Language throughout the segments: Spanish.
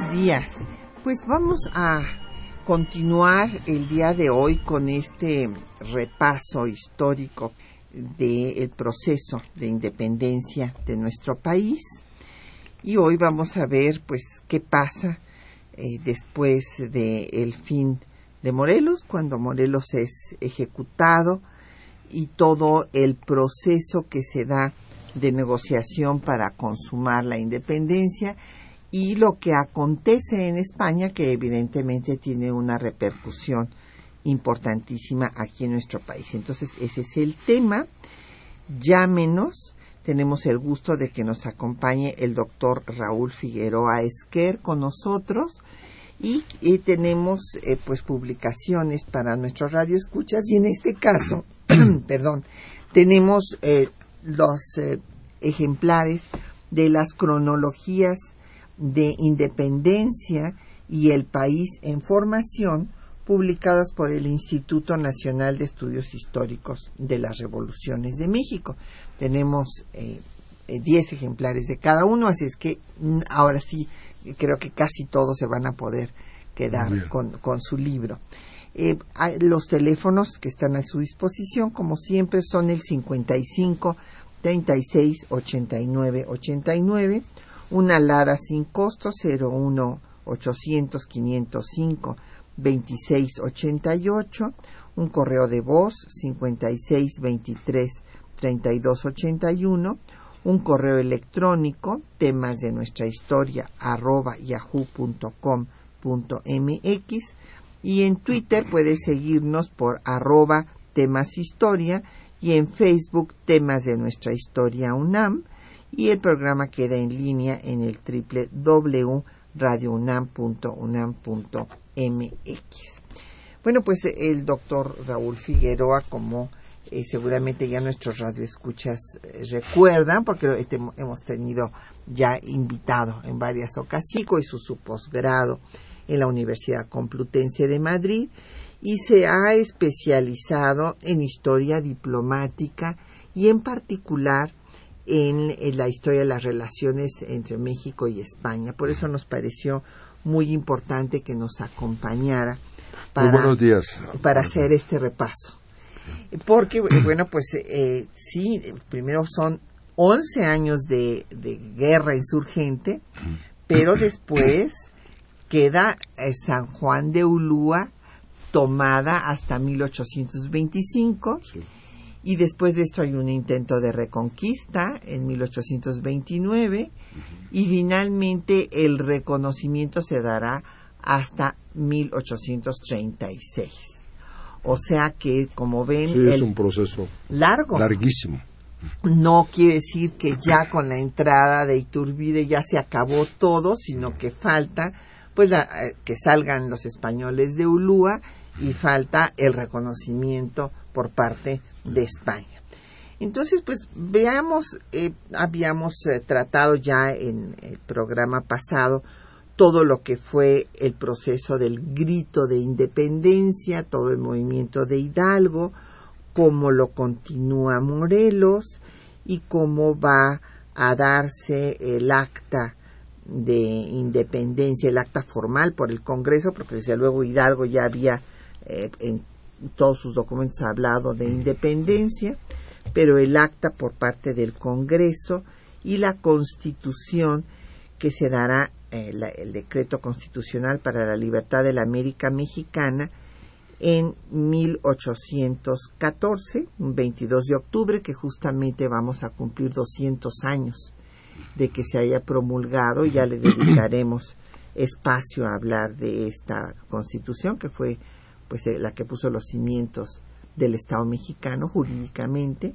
Buenos días. Pues vamos a continuar el día de hoy con este repaso histórico del proceso de independencia de nuestro país. Y hoy vamos a ver pues qué pasa eh, después del fin de Morelos, cuando Morelos es ejecutado y todo el proceso que se da de negociación para consumar la independencia y lo que acontece en España que evidentemente tiene una repercusión importantísima aquí en nuestro país. Entonces ese es el tema. Llámenos. Tenemos el gusto de que nos acompañe el doctor Raúl Figueroa Esquer con nosotros y, tenemos eh, pues publicaciones para nuestros radioescuchas y en este caso, perdón, tenemos eh, los eh, ejemplares de las cronologías de independencia y el país en formación publicadas por el Instituto Nacional de Estudios Históricos de las Revoluciones de México. Tenemos 10 ejemplares de cada uno, así es que mm, ahora sí creo que casi todos se van a poder quedar con, con, su libro. Eh, los teléfonos que están a su disposición, como siempre, son el 55 36 89 89, una Lara sin costo 01 800 505 26 88, un correo de voz 56 23 32 81, un correo electrónico, temas de nuestra historia, arroba yahoo.com.mx y en Twitter puedes seguirnos por arroba temas historia y en Facebook temas de nuestra historia UNAM y el programa queda en línea en el www.radiounam.unam.mx. Bueno, pues el doctor Raúl Figueroa, como eh, seguramente ya nuestros radioescuchas eh, recuerdan, porque este, hemos tenido ya invitado en varias ocasiones, y su posgrado en la Universidad Complutense de Madrid, y se ha especializado en historia diplomática y en particular en, la historia de las relaciones entre México y España. Por eso nos pareció muy importante que nos acompañara para, para hacer este repaso. Porque, bueno, pues eh, sí, primero son 11 años de, guerra insurgente, pero después queda eh, San Juan de Ulúa tomada hasta 1825 y después de esto hay un intento de reconquista en 1829 y finalmente el reconocimiento se dará hasta 1836. O sea que, como ven... es un proceso largo. Larguísimo. No quiere decir que ya con la entrada de Iturbide ya se acabó todo, sino que falta pues eh, que salgan los españoles de Ulúa y falta el reconocimiento por parte de España. Entonces, pues veamos, eh, habíamos eh, tratado ya en el programa pasado todo lo que fue el proceso del grito de independencia, todo el movimiento de Hidalgo, cómo lo continúa Morelos y cómo va a darse el acta de independencia, el acta formal por el Congreso, porque desde luego Hidalgo ya había eh, en todos sus documentos hablado de independencia, pero el acta por parte del Congreso y la Constitución que se dará eh, el decreto constitucional para la libertad de la América Mexicana en 1814, un 22 de octubre, que justamente vamos a cumplir 200 años de que se haya promulgado, ya le dedicaremos espacio a hablar de esta constitución, que fue pues eh, la que puso los cimientos del Estado mexicano jurídicamente.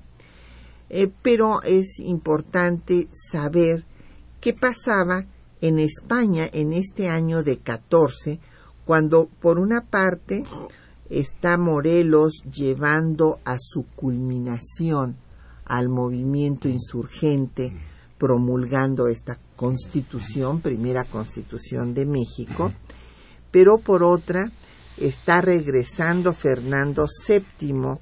Eh, pero es importante saber ¿Qué pasaba en España en este año de 14, cuando por una parte está Morelos llevando a su culminación al movimiento insurgente, promulgando esta constitución, primera constitución de México, pero por otra está regresando Fernando VII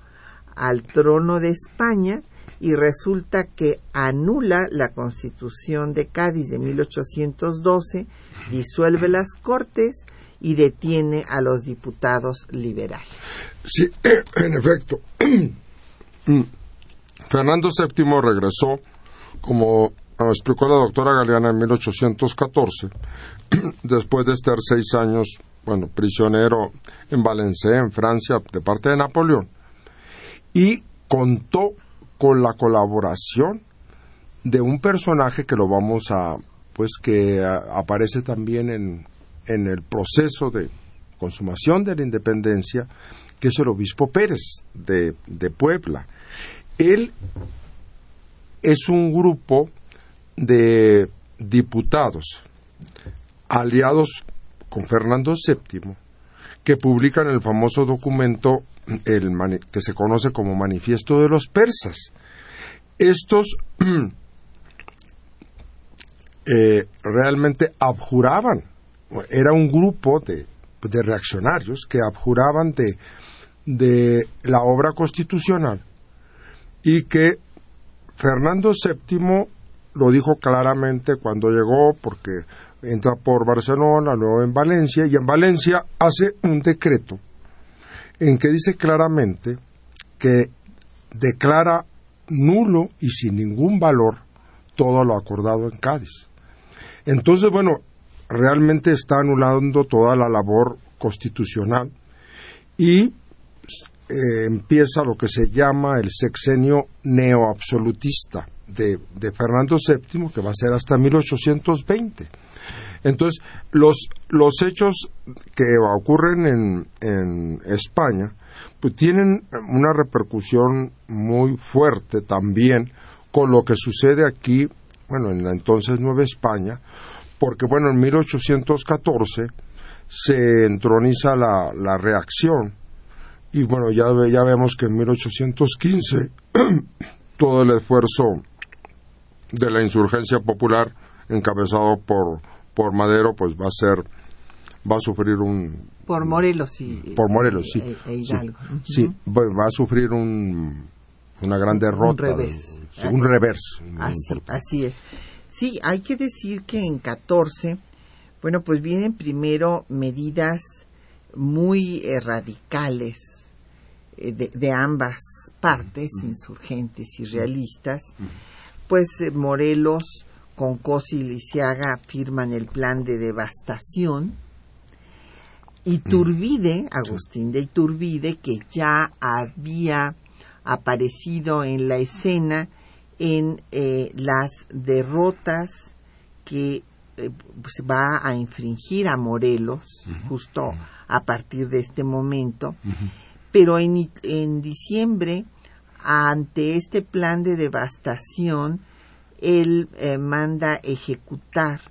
al trono de España y resulta que anula la constitución de Cádiz de 1812, disuelve las cortes y detiene a los diputados liberales. Sí, en efecto. Fernando VII regresó, como explicó la doctora Galeana en 1814, después de estar seis años, bueno, prisionero en Valencia, en Francia, de parte de Napoleón, y contó con la colaboración de un personaje que lo vamos a, pues que aparece también en, en el proceso de consumación de la independencia, que es el obispo Pérez de, de Puebla. Él es un grupo de diputados aliados con Fernando VII que publican el famoso documento el que se conoce como Manifiesto de los Persas. Estos eh, realmente abjuraban, era un grupo de, de reaccionarios que abjuraban de, de la obra constitucional y que Fernando VII lo dijo claramente cuando llegó, porque entra por Barcelona, luego en Valencia, y en Valencia hace un decreto en que dice claramente que declara nulo y sin ningún valor todo lo acordado en Cádiz. Entonces, bueno, realmente está anulando toda la labor constitucional y eh, empieza lo que se llama el sexenio neoabsolutista de, de Fernando VII, que va a ser hasta 1820. Entonces, los, los hechos que ocurren en, en España, pues tienen una repercusión muy fuerte también con lo que sucede aquí, bueno, en la entonces Nueva España, porque, bueno, en 1814 se entroniza la, la reacción. Y bueno, ya, ya vemos que en 1815 todo el esfuerzo de la insurgencia popular encabezado por, por Madero pues va a ser va a sufrir un por Morelos sí. Por Morelos sí. E, e Hidalgo. sí, va a sufrir un una gran derrota. un revés un revés. Así, así es. Sí hay que decir que en 14 bueno pues vienen primero medidas muy eh, radicales eh, de, ambas partes, insurgentes y realistas, pues eh, Morelos con Cosi y Lisiaga firman el plan de devastación. Iturbide, Agustín de Iturbide, que ya había aparecido en la escena en eh, las derrotas que pues, va a infringir a Morelos justo a partir de este momento. Pero en, en diciembre, ante este plan de devastación, él eh, manda ejecutar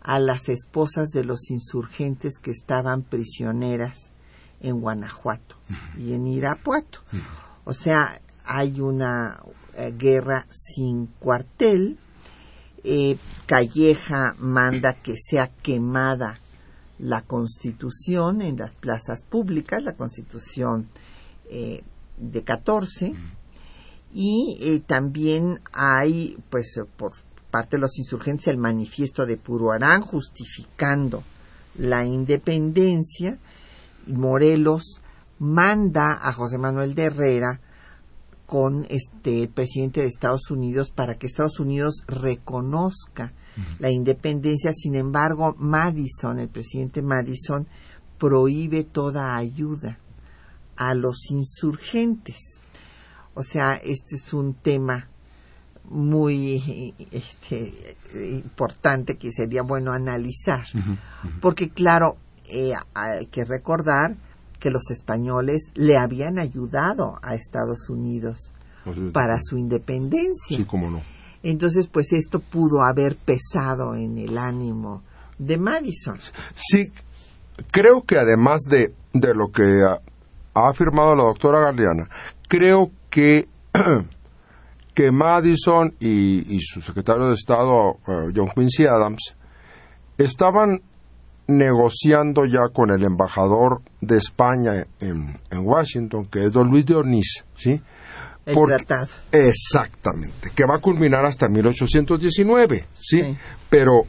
a las esposas de los insurgentes que estaban prisioneras en Guanajuato y en Irapuato. O sea, hay una eh, guerra sin cuartel. Eh, Calleja manda que sea quemada la Constitución en las plazas públicas, la Constitución de 14, y eh, también hay, pues, por parte de los insurgentes, el manifiesto de Puruarán justificando la independencia. Y Morelos manda a José Manuel de Herrera con este el presidente de Estados Unidos para que Estados Unidos reconozca la independencia. Sin embargo, Madison, el presidente Madison, prohíbe toda ayuda a los insurgentes. O sea, este es un tema muy este, importante que sería bueno analizar. Porque claro, eh, hay que recordar que los españoles le habían ayudado a Estados Unidos para su independencia. Sí, cómo no. Entonces, pues esto pudo haber pesado en el ánimo de Madison. Sí, creo que además de, de lo que ha, ha afirmado la doctora Galeana, creo que que Madison y, y su secretario de Estado, eh, John Quincy Adams, estaban negociando ya con el embajador de España en, en Washington, que es don Luis de Orniz, ¿sí? El Porque- tratado. Exactamente, que va a culminar hasta 1819, ¿sí? Sí. Pero,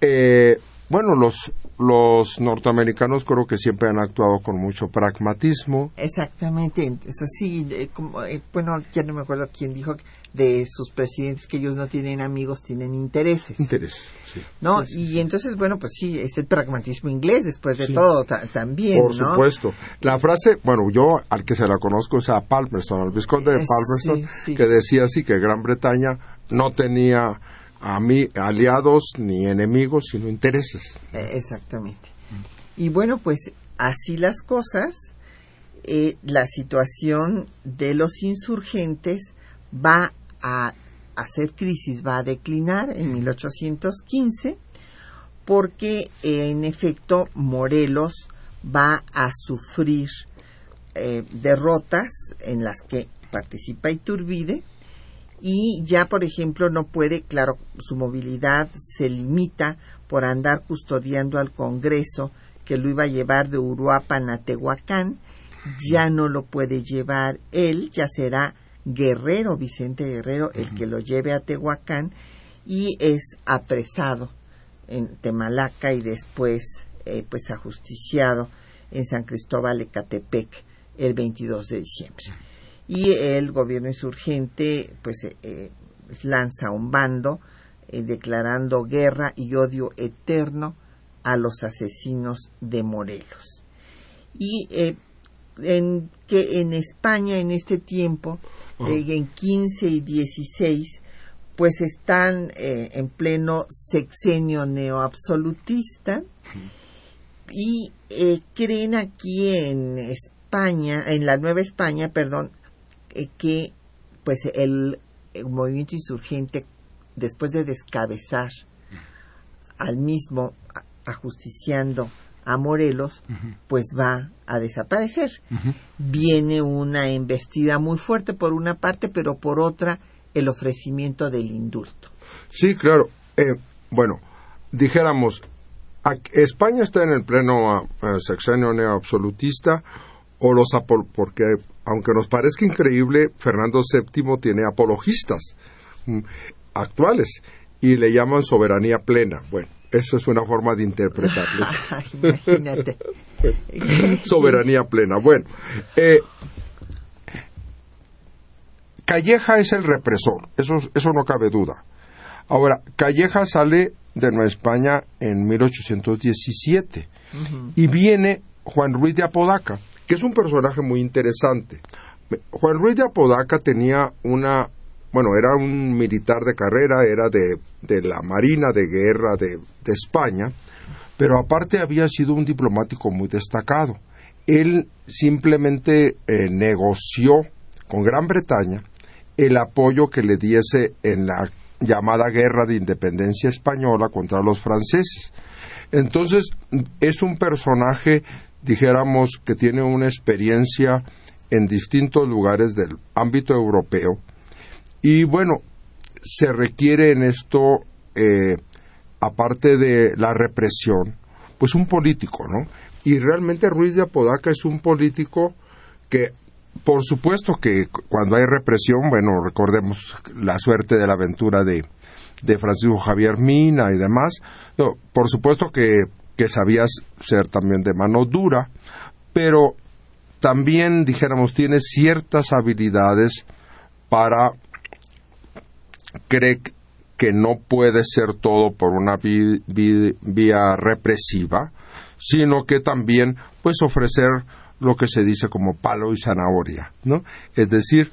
eh, bueno, los, los norteamericanos creo que siempre han actuado con mucho pragmatismo. Exactamente, eso sí, de- como, eh, bueno, ya no me acuerdo quién dijo de sus presidentes que ellos no tienen amigos, tienen intereses. Interés, sí. ¿no? Sí, sí, y entonces, bueno, pues sí, es el pragmatismo inglés después de todo ta- también, Por ¿no? supuesto. La frase, bueno, yo al que se la conozco es a Palmerston, al vizconde de Eh, Palmerston, que decía así que Gran Bretaña no tenía a mí aliados ni enemigos, sino intereses. Eh, Exactamente. Y bueno, pues así las cosas, eh, la situación de los insurgentes va a hacer crisis, va a declinar en 1815, porque eh, en efecto Morelos va a sufrir eh, derrotas en las que participa Iturbide y ya por ejemplo no puede, claro, su movilidad se limita por andar custodiando al Congreso que lo iba a llevar de Uruapan a Tehuacán, ya no lo puede llevar él, ya será Guerrero, Vicente Guerrero, el que lo lleve a Tehuacán y es apresado en Temalaca y después eh, pues ajusticiado en San Cristóbal Ecatepec el 22 de diciembre. Y el gobierno insurgente pues eh, eh, lanza un bando eh, declarando guerra y odio eterno a los asesinos de Morelos. Y eh, en que en España en este tiempo, eh, en 15 y 16, pues están eh, en pleno sexenio neoabsolutista y eh, creen aquí en España, en la Nueva España, perdón, eh, que pues el, el movimiento insurgente, después de descabezar al mismo ajusticiando a Morelos, pues va a desaparecer. Viene una embestida muy fuerte por una parte, pero por otra el ofrecimiento del indulto. Sí, claro. Eh, bueno, dijéramos, España está en el pleno eh, sexenio neoabsolutista o los porque aunque nos parezca increíble, Fernando VII tiene apologistas mm, actuales y le llaman soberanía plena. Bueno, eso es una forma de interpretarlo. Imagínate. soberanía plena. Bueno, eh, Calleja es el represor, eso, eso no cabe duda. Ahora, Calleja sale de Nueva España en 1817 y viene Juan Ruiz de Apodaca, que es un personaje muy interesante. Juan Ruiz de Apodaca tenía una, bueno, era un militar de carrera, era de, de la Marina de Guerra de, de España, pero aparte había sido un diplomático muy destacado. Él simplemente eh, negoció con Gran Bretaña el apoyo que le diese en la llamada guerra de independencia española contra los franceses. Entonces, es un personaje, dijéramos, que tiene una experiencia en distintos lugares del ámbito europeo. Y bueno, se requiere en esto, eh, aparte de la represión, pues un político, ¿no? Y realmente Ruiz de Apodaca es un político que, por supuesto que cuando hay represión, bueno, recordemos la suerte de la aventura de, de Francisco Javier Mina y demás, no, por supuesto que, que sabías ser también de mano dura, pero también, dijéramos, tiene ciertas habilidades para cree que no puede ser todo por una vía represiva, sino que también pues ofrecer lo que se dice como palo y zanahoria, ¿no? Es decir,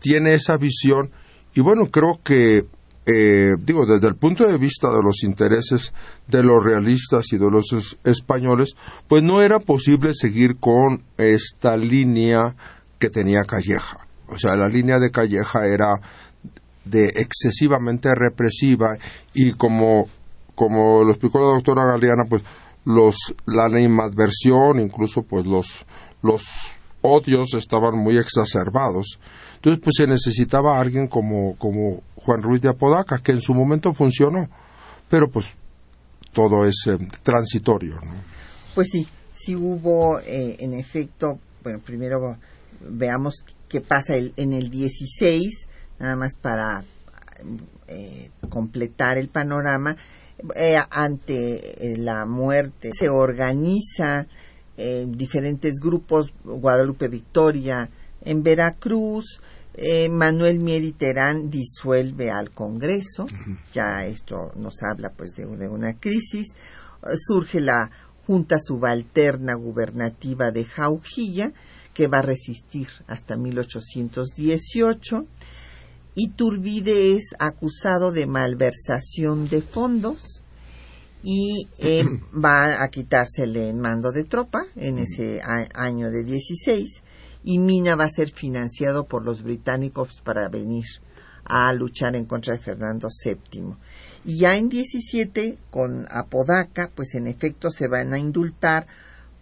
tiene esa visión y bueno, creo que eh, digo, desde el punto de vista de los intereses de los realistas y de los es- españoles, pues no era posible seguir con esta línea que tenía Calleja. O sea, la línea de Calleja era de excesivamente represiva y como, como lo explicó la doctora Galeana, pues los, la animadversión, incluso pues los, los odios estaban muy exacerbados. Entonces pues se necesitaba alguien como, como Juan Ruiz de Apodaca, que en su momento funcionó, pero pues todo es eh, transitorio. Pues sí, sí hubo eh, en efecto, bueno, primero veamos qué pasa en el 16, nada más para eh, completar el panorama, eh, ante eh, la muerte se organiza diferentes grupos, Guadalupe Victoria en Veracruz, Manuel Mieri Terán disuelve al Congreso, ya esto nos habla pues de, de una crisis, surge la Junta Subalterna Gubernativa de Jaujilla, que va a resistir hasta 1818. Iturbide es acusado de malversación de fondos y eh, va a quitársele el mando de tropa en ese año de 16 y Mina va a ser financiado por los británicos para venir a luchar en contra de Fernando VII. Y ya en 17, con Apodaca, pues en efecto se van a indultar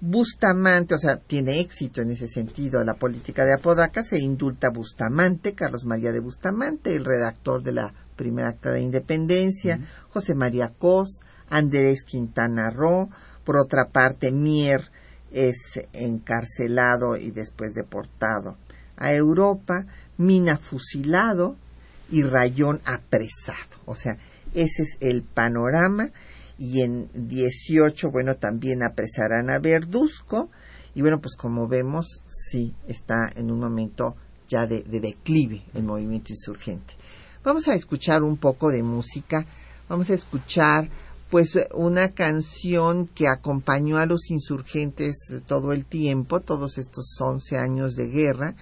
Bustamante, o sea, tiene éxito en ese sentido la política de Apodaca, se indulta Bustamante, Carlos María de Bustamante, el redactor de la primera acta de independencia, José María Cos, Andrés Quintana Roo, por otra parte, Mier es encarcelado y después deportado a Europa, Mina fusilado y Rayón apresado. O sea, ese es el panorama y en 18, bueno, también apresarán a Verduzco y bueno, pues como vemos, sí está en un momento ya de, declive el movimiento insurgente. Vamos a escuchar un poco de música, vamos a escuchar pues una canción que acompañó a los insurgentes todo el tiempo, todos estos 11 años de guerra,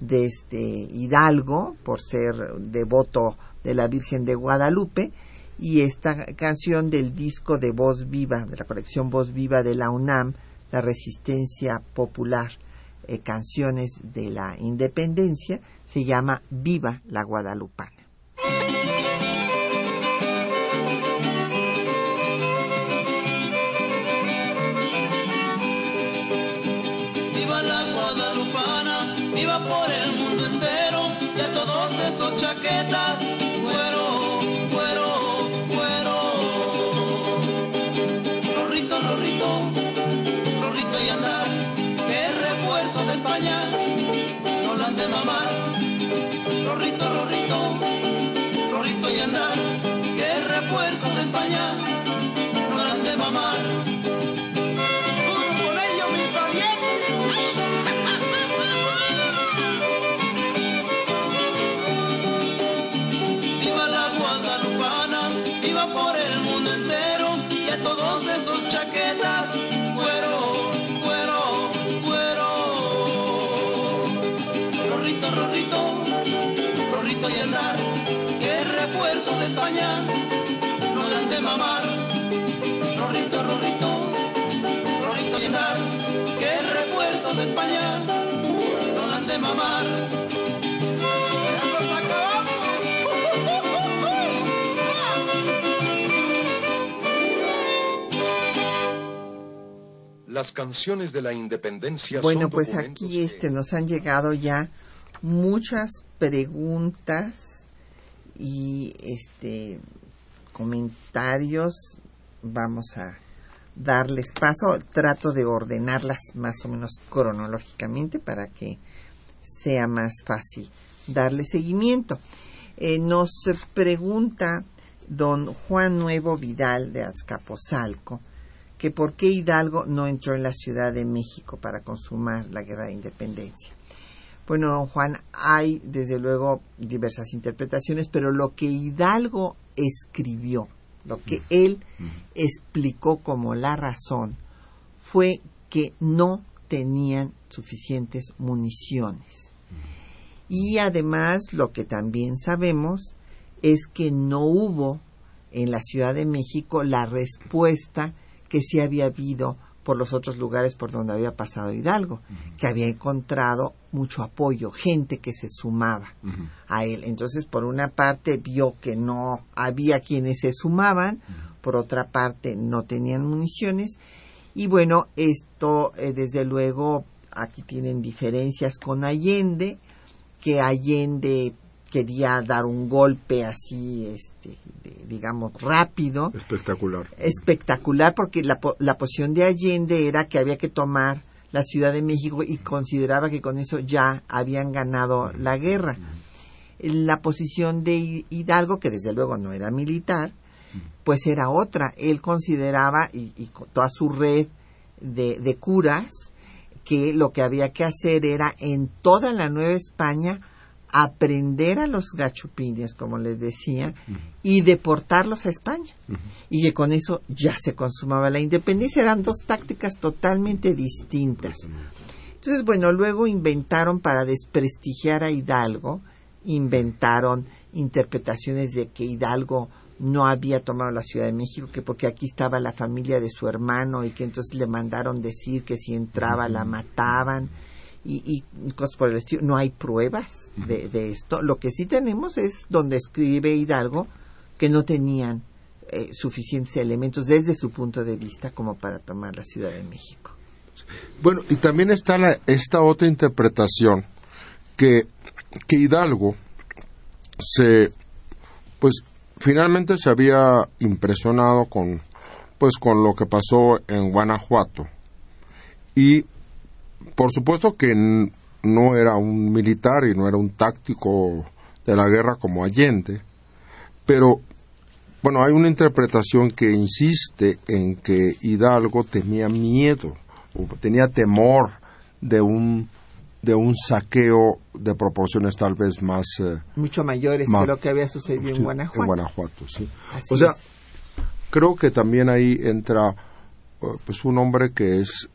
desde este Hidalgo, por ser devoto de la Virgen de Guadalupe, y esta canción del disco de Voz Viva, de la colección Voz Viva de la UNAM, La Resistencia Popular, eh, Canciones de la Independencia, se llama Viva la Guadalupana. yeah Las canciones de la independencia. Bueno, pues aquí este nos han llegado ya muchas preguntas y este comentarios. Vamos a darles paso. Trato de ordenarlas más o menos cronológicamente para que sea más fácil darle seguimiento. Eh, nos pregunta don Juan Nuevo Vidal de Azcapotzalco que por qué Hidalgo no entró en la Ciudad de México para consumar la guerra de independencia. Bueno, don Juan, hay desde luego diversas interpretaciones, pero lo que Hidalgo escribió, lo que él explicó como la razón, fue que no tenían suficientes municiones. Y además lo que también sabemos es que no hubo en la Ciudad de México la respuesta que sí había habido por los otros lugares por donde había pasado Hidalgo, que había encontrado mucho apoyo, gente que se sumaba a él. Entonces, por una parte, vio que no había quienes se sumaban, por otra parte, no tenían municiones. Y bueno, esto, eh, desde luego, aquí tienen diferencias con Allende, que Allende quería dar un golpe así, este, de- digamos, rápido, Espectacular. espectacular, porque la, la posición de Allende era que había que tomar la Ciudad de México y consideraba que con eso ya habían ganado la guerra. La posición de Hi- Hidalgo, que desde luego no era militar, pues era otra. Él consideraba, y, y con toda su red de, de curas, que lo que había que hacer era en toda la Nueva España aprender a los gachupines, como les decía, y deportarlos a España. Y que con eso ya se consumaba la independencia. Eran dos tácticas totalmente distintas. Entonces, bueno, luego inventaron para desprestigiar a Hidalgo, inventaron interpretaciones de que Hidalgo no había tomado la Ciudad de México, que porque aquí estaba la familia de su hermano y que entonces le mandaron decir que si entraba la mataban y, y cosas por el estilo. No hay pruebas de, de esto. Lo que sí tenemos es donde escribe Hidalgo que no tenían eh, suficientes elementos desde su punto de vista como para tomar la Ciudad de México. Bueno, y también está la- esta otra interpretación que, que Hidalgo se, pues, finalmente se había impresionado con, pues, con lo que pasó en Guanajuato. Y, por supuesto que no era un militar y no era un táctico de la guerra como Allende, pero bueno, hay una interpretación que insiste en que Hidalgo tenía miedo, o tenía temor de un de un saqueo de proporciones tal vez más eh, Mucho mayores Ma- que lo que había sucedido sí, en Guanajuato. en Guanajuato, sí. Así o sea, es. creo que también ahí entra eh, pues un hombre que es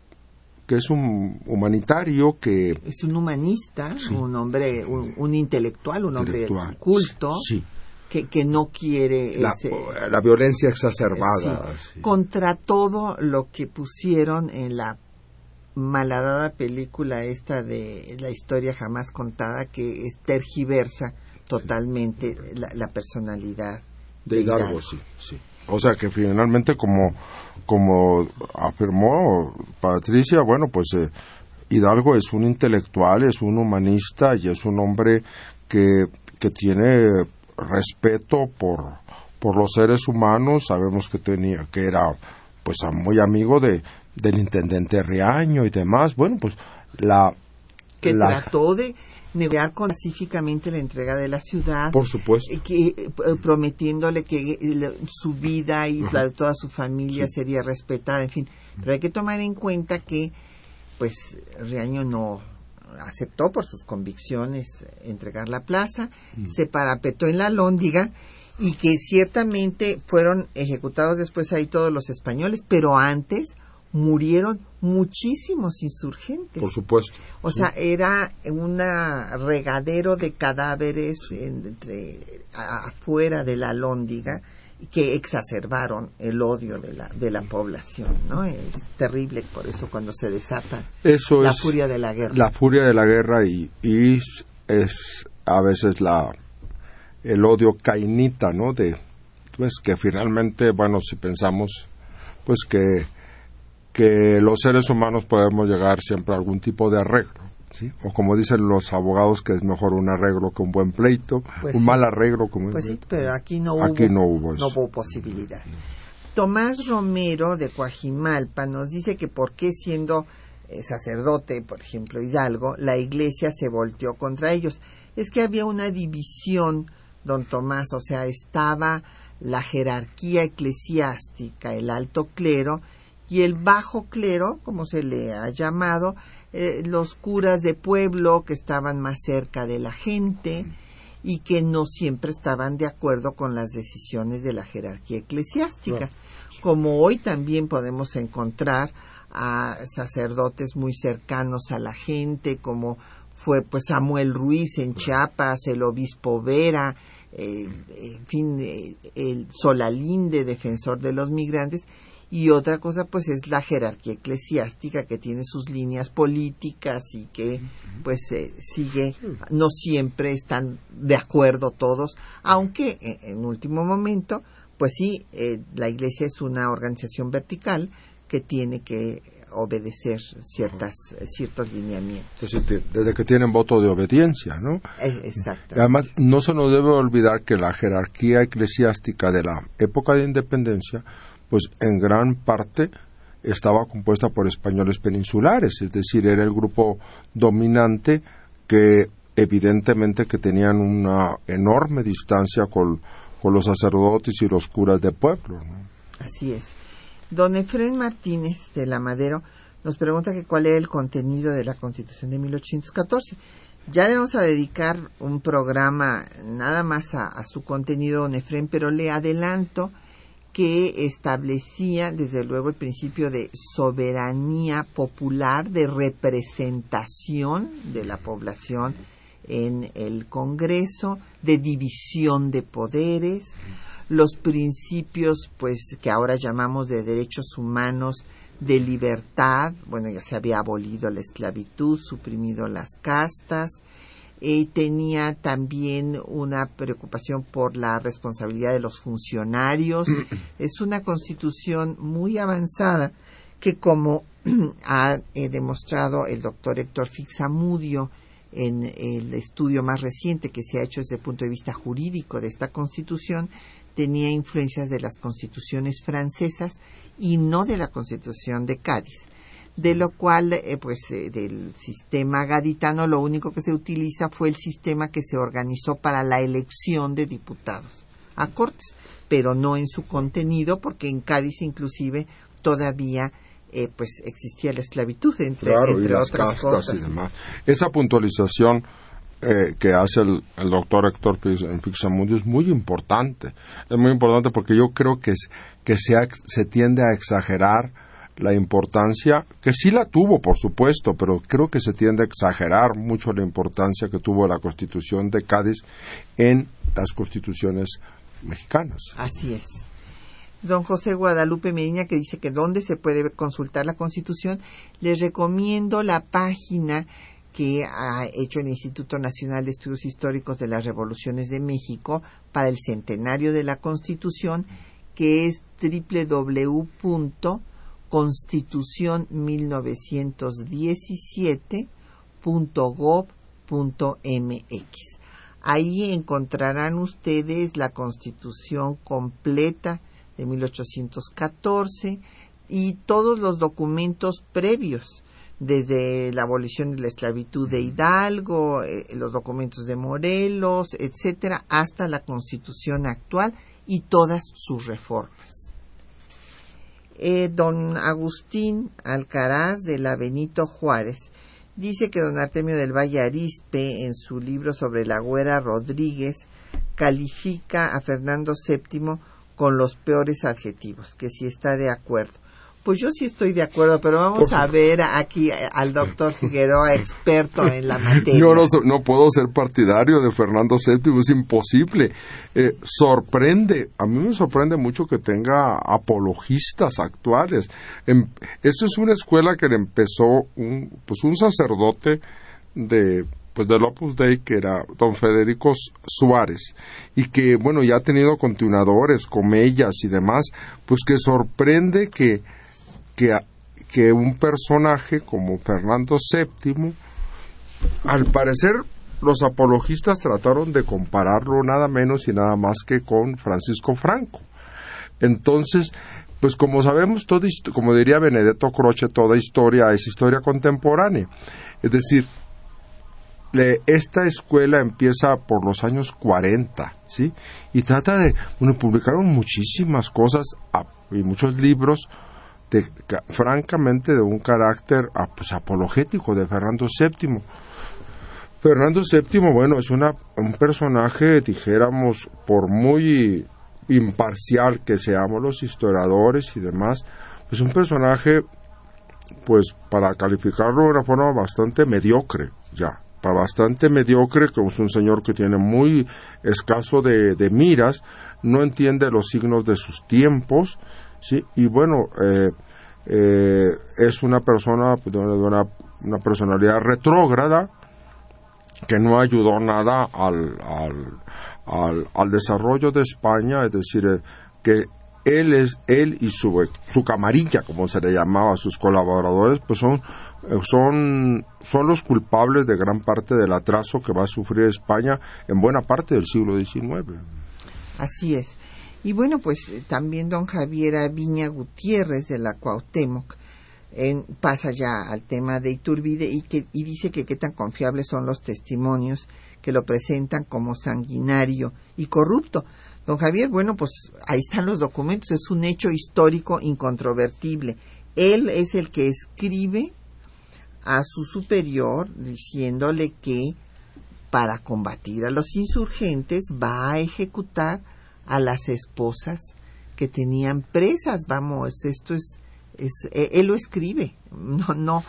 que es un humanitario que es un humanista, un hombre, un, un intelectual, un hombre Intelectual, culto, sí. que, que no quiere la, ese- la violencia exacerbada. sí, sí. contra todo lo que pusieron en la malhadada película esta de la historia jamás contada que es tergiversa totalmente la, la personalidad De Hidalgo, sí, sí. O sea que finalmente, como, como afirmó Patricia, bueno, pues eh, Hidalgo es un intelectual, es un humanista y es un hombre que, que tiene respeto por, por los seres humanos. Sabemos que tenía, que era pues muy amigo de, del intendente Riaño y demás. Bueno, pues la, que la- trató de negociar pacíficamente la entrega de la ciudad por supuesto. eh, que eh, prometiéndole que eh, su vida y la de toda su familia sería respetada, en fin. Pero hay que tomar en cuenta que, pues, Riaño no aceptó por sus convicciones entregar la plaza, se parapetó en la lóndiga y que ciertamente fueron ejecutados después ahí todos los españoles, pero antes murieron muchísimos insurgentes. Por supuesto. O sea, era un regadero de cadáveres en- entre, afuera de la lóndiga que exacerbaron el odio de la, de la población, ¿no? Es terrible por eso cuando se desata Eso la es furia de la guerra. la furia de la guerra y, y es- es a veces la el odio cainita, ¿no? De pues que finalmente, bueno, si pensamos pues que que los seres humanos podemos llegar siempre a algún tipo de arreglo, ¿sí? O como dicen los abogados que es mejor un arreglo que un buen pleito, Pues un sí. mal arreglo como Pues sí, pero aquí no hubo, Aquí no hubo eso. no hubo posibilidad. Tomás Romero de Coajimalpa nos dice que por qué siendo eh, sacerdote, por ejemplo, Hidalgo, la iglesia se volteó contra ellos. Es que había una división, don Tomás, o sea, estaba la jerarquía eclesiástica, el alto clero, y el bajo clero, como se le ha llamado, eh, los curas de pueblo que estaban más cerca de la gente y que no siempre estaban de acuerdo con las decisiones de la jerarquía eclesiástica. Como hoy también podemos encontrar a sacerdotes muy cercanos a la gente, como fue pues Samuel Ruiz en Chiapas, el obispo Vera, eh, en fin, eh, el Solalinde, defensor de los migrantes, y otra cosa pues es la jerarquía eclesiástica que tiene sus líneas políticas y que pues eh, sigue no siempre están de acuerdo todos aunque eh, en último momento pues sí eh, la iglesia es una organización vertical que tiene que obedecer ciertas ciertos lineamientos. Entonces, desde que tienen voto de obediencia, ¿no? Eh, exacto Además, no se nos debe olvidar que la jerarquía eclesiástica de la época de independencia, pues en gran parte estaba compuesta por españoles peninsulares, es decir, era el grupo dominante que evidentemente que tenían una enorme distancia con, con los sacerdotes y los curas de pueblo. Así es. Don Efrén Martínez de la Madero nos pregunta que cuál era el contenido de la Constitución de 1814. Ya le vamos a dedicar un programa nada más a, a su contenido, don Efrén, pero le adelanto que establecía desde luego el principio de soberanía popular, de representación de la población en el Congreso, de división de poderes, los principios pues que ahora llamamos de derechos humanos de libertad, bueno ya se había abolido la esclavitud, suprimido las castas, eh, tenía también una preocupación por la responsabilidad de los funcionarios. es una constitución muy avanzada que como ha eh, demostrado el doctor Héctor Fixamudio en el estudio más reciente que se ha hecho desde el punto de vista jurídico de esta constitución, tenía influencias de las constituciones francesas y no de la constitución de Cádiz de lo cual, eh, pues, eh, del sistema gaditano, lo único que se utiliza fue el sistema que se organizó para la elección de diputados a Cortes, pero no en su contenido, porque en Cádiz, inclusive, todavía, eh, pues, existía la esclavitud, entre, Claro, y entre las otras castas cosas. y demás. Esa puntualización eh, que hace el, el doctor Héctor Pix- en Pixamudio es muy importante. Es muy importante porque yo creo que, es- que se, se tiende a exagerar la importancia, que sí la tuvo, por supuesto, pero creo que se tiende a exagerar mucho la importancia que tuvo la Constitución de Cádiz en las constituciones mexicanas. Así es. Don José Guadalupe Medina, que dice que dónde se puede consultar la Constitución, les recomiendo la página que ha hecho el Instituto Nacional de Estudios Históricos de las Revoluciones de México para el centenario de la Constitución, que es www.constitución1917.gov.mx. Ahí encontrarán ustedes la Constitución completa de 1814 y todos los documentos previos, desde la abolición de la esclavitud de Hidalgo, eh, los documentos de Morelos, etcétera, hasta la Constitución actual y todas sus reformas. Eh, don Agustín Alcaraz de la Benito Juárez dice que don Artemio del Valle Arispe, en su libro sobre la Güera Rodríguez, califica a Fernando VII con los peores adjetivos, que si está de acuerdo. Pues yo sí estoy de acuerdo, pero vamos a ver aquí al doctor Figueroa, experto en la materia. Yo no, no puedo ser partidario de Fernando VII, es imposible. Eh, sorprende, a mí me sorprende mucho que tenga apologistas actuales. Em- eso es una escuela que le empezó un, pues un sacerdote de pues del Opus Dei que era don Federico Suárez y que bueno ya ha tenido continuadores, comellas y demás, pues que sorprende que que, un personaje como Fernando VII al parecer los apologistas trataron de compararlo nada menos y nada más que con Francisco Franco. Entonces, pues como sabemos, hist- como diría Benedetto Croce, toda historia es historia contemporánea. Es decir, esta escuela empieza por los años 40, ¿sí? Y trata de, bueno, publicaron muchísimas cosas y muchos libros francamente de un carácter ah, pues, apologético de Fernando VII. Fernando VII, bueno, es un personaje, dijéramos, por muy imparcial que seamos los historiadores y demás, pues un personaje, pues para calificarlo de una forma bastante mediocre, ya, para bastante mediocre, que es un señor que tiene muy escaso de miras, no entiende los signos de sus tiempos Sí, y bueno, eh, eh, es una persona pues, de una, una personalidad retrógrada que no ayudó nada al, al, al, al desarrollo de España, es decir, eh, que él es él y su, su camarilla, como se le llamaba a sus colaboradores, pues son eh, son, son los culpables de gran parte del atraso que va a sufrir España en buena parte del siglo XIX. Así es. Y bueno, pues eh, también don Javier Viña Gutiérrez de la Cuauhtémoc pasa ya al tema de Iturbide y, que, y dice que qué tan confiables son los testimonios que lo presentan como sanguinario y corrupto. Don Javier, bueno, pues ahí están los documentos, es un hecho histórico incontrovertible. Él es el que escribe a su superior diciéndole que para combatir a los insurgentes va a ejecutar a las esposas que tenían presas. Vamos, esto es, es e, él lo escribe. No, no,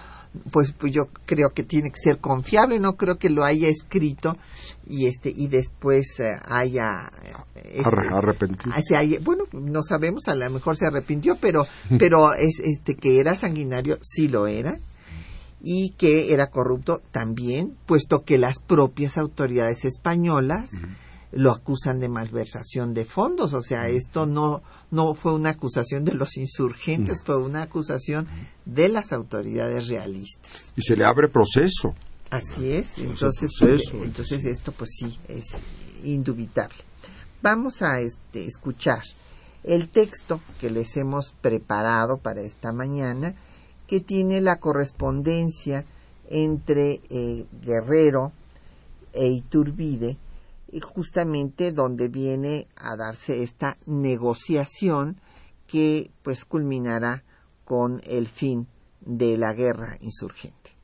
pues, pues yo creo que tiene que ser confiable. No creo que lo haya escrito y este y después eh, haya este, arrepentido. bueno, no sabemos. A lo mejor se arrepintió, pero, pero es este que era sanguinario sí lo era y que era corrupto también, puesto que las propias autoridades españolas lo acusan de malversación de fondos. O sea, esto no, no fue una acusación de los insurgentes, fue una acusación de las autoridades realistas. Y se le abre proceso. Así es, entonces, entonces esto pues sí, es indubitable. Vamos a este, escuchar el texto que les hemos preparado para esta mañana, que tiene la correspondencia entre eh, Guerrero e Iturbide, justamente donde viene a darse esta negociación que pues culminará con el fin de la guerra insurgente.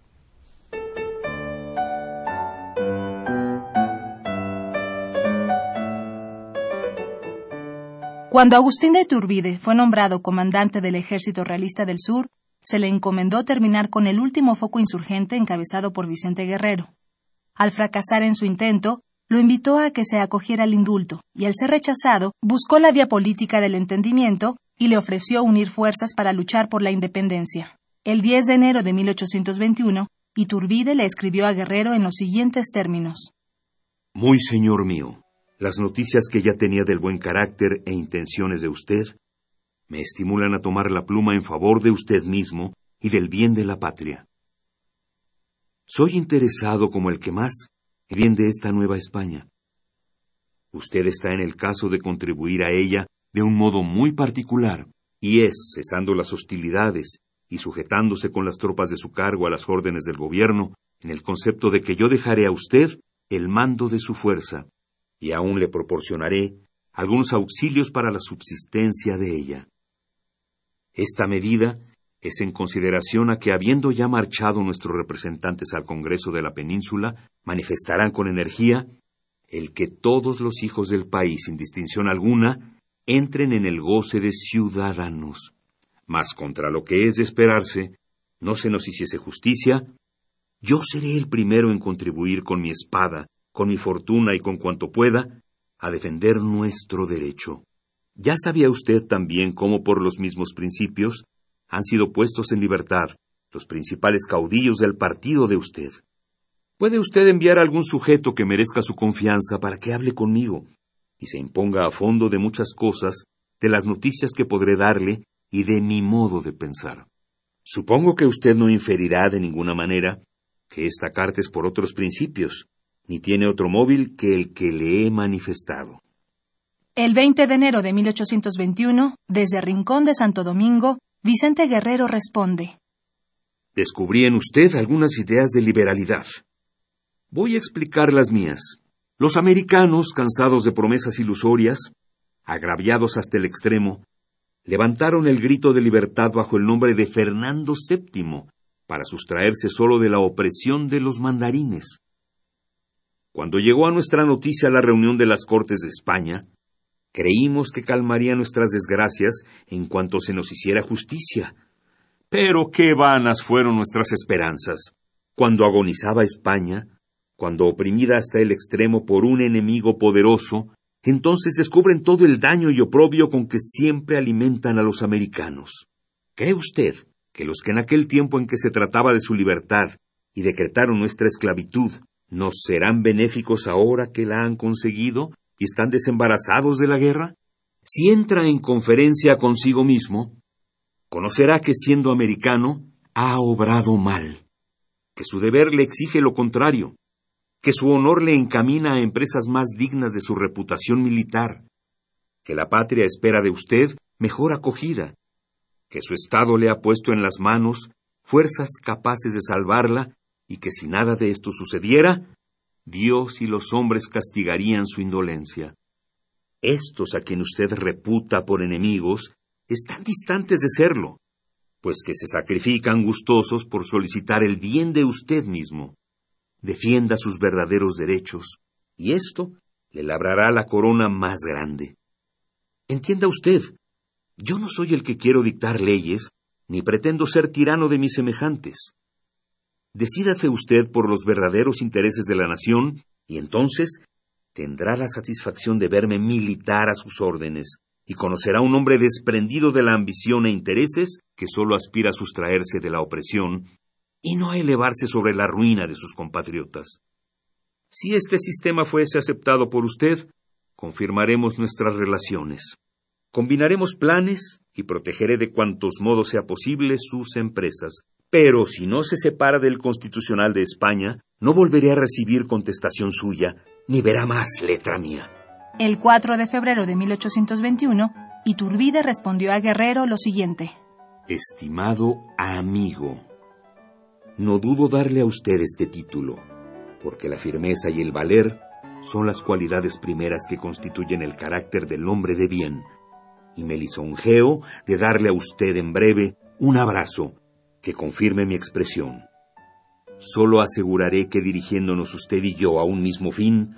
Cuando Agustín de Iturbide fue nombrado comandante del Ejército Realista del Sur, se le encomendó terminar con el último foco insurgente encabezado por Vicente Guerrero. Al fracasar en su intento, lo invitó a que se acogiera al indulto, y al ser rechazado, buscó la vía política del entendimiento y le ofreció unir fuerzas para luchar por la independencia. El 10 de enero de 1821, Iturbide le escribió a Guerrero en los siguientes términos. Muy señor mío, las noticias que ya tenía del buen carácter e intenciones de usted me estimulan a tomar la pluma en favor de usted mismo y del bien de la patria. Soy interesado como el que más el bien de esta nueva España. Usted está en el caso de contribuir a ella de un modo muy particular, y es, cesando las hostilidades y sujetándose con las tropas de su cargo a las órdenes del gobierno, en el concepto de que yo dejaré a usted el mando de su fuerza, y aún le proporcionaré algunos auxilios para la subsistencia de ella. Esta medida es en consideración a que habiendo ya marchado nuestros representantes al Congreso de la Península, manifestarán con energía el que todos los hijos del país, sin distinción alguna, entren en el goce de ciudadanos. Mas contra lo que es de esperarse, no se nos hiciese justicia, yo seré el primero en contribuir con mi espada, con mi fortuna y con cuanto pueda, a defender nuestro derecho. Ya sabía usted también cómo por los mismos principios han sido puestos en libertad los principales caudillos del partido de usted. Puede usted enviar a algún sujeto que merezca su confianza para que hable conmigo y se imponga a fondo de muchas cosas, de las noticias que podré darle y de mi modo de pensar. Supongo que usted no inferirá de ninguna manera que esta carta es por otros principios, ni tiene otro móvil que el que le he manifestado. El 20 de enero de 1821, desde Rincón de Santo Domingo, Vicente Guerrero responde. Descubrí en usted algunas ideas de liberalidad. Voy a explicar las mías. Los americanos, cansados de promesas ilusorias, agraviados hasta el extremo, levantaron el grito de libertad bajo el nombre de Fernando VII, para sustraerse solo de la opresión de los mandarines. Cuando llegó a nuestra noticia la reunión de las Cortes de España, Creímos que calmaría nuestras desgracias en cuanto se nos hiciera justicia. Pero qué vanas fueron nuestras esperanzas. Cuando agonizaba España, cuando oprimida hasta el extremo por un enemigo poderoso, entonces descubren todo el daño y oprobio con que siempre alimentan a los americanos. ¿Cree usted que los que en aquel tiempo en que se trataba de su libertad y decretaron nuestra esclavitud nos serán benéficos ahora que la han conseguido y están desembarazados de la guerra? Si entra en conferencia consigo mismo, conocerá que siendo americano ha obrado mal, que su deber le exige lo contrario, que su honor le encamina a empresas más dignas de su reputación militar, que la patria espera de usted mejor acogida, que su Estado le ha puesto en las manos fuerzas capaces de salvarla y que si nada de esto sucediera, Dios y los hombres castigarían su indolencia. Estos a quien usted reputa por enemigos están distantes de serlo, pues que se sacrifican gustosos por solicitar el bien de usted mismo. Defienda sus verdaderos derechos, y esto le labrará la corona más grande. Entienda usted, yo no soy el que quiero dictar leyes, ni pretendo ser tirano de mis semejantes. Decídase usted por los verdaderos intereses de la nación, y entonces tendrá la satisfacción de verme militar a sus órdenes, y conocerá un hombre desprendido de la ambición e intereses que sólo aspira a sustraerse de la opresión y no a elevarse sobre la ruina de sus compatriotas. Si este sistema fuese aceptado por usted, confirmaremos nuestras relaciones. Combinaremos planes y protegeré de cuantos modos sea posible sus empresas. Pero si no se separa del Constitucional de España, no volveré a recibir contestación suya, ni verá más letra mía. El 4 de febrero de 1821, Iturbide respondió a Guerrero lo siguiente. Estimado amigo, no dudo darle a usted este título, porque la firmeza y el valer son las cualidades primeras que constituyen el carácter del hombre de bien, y me lisonjeo de darle a usted en breve un abrazo que confirme mi expresión. Solo aseguraré que dirigiéndonos usted y yo a un mismo fin,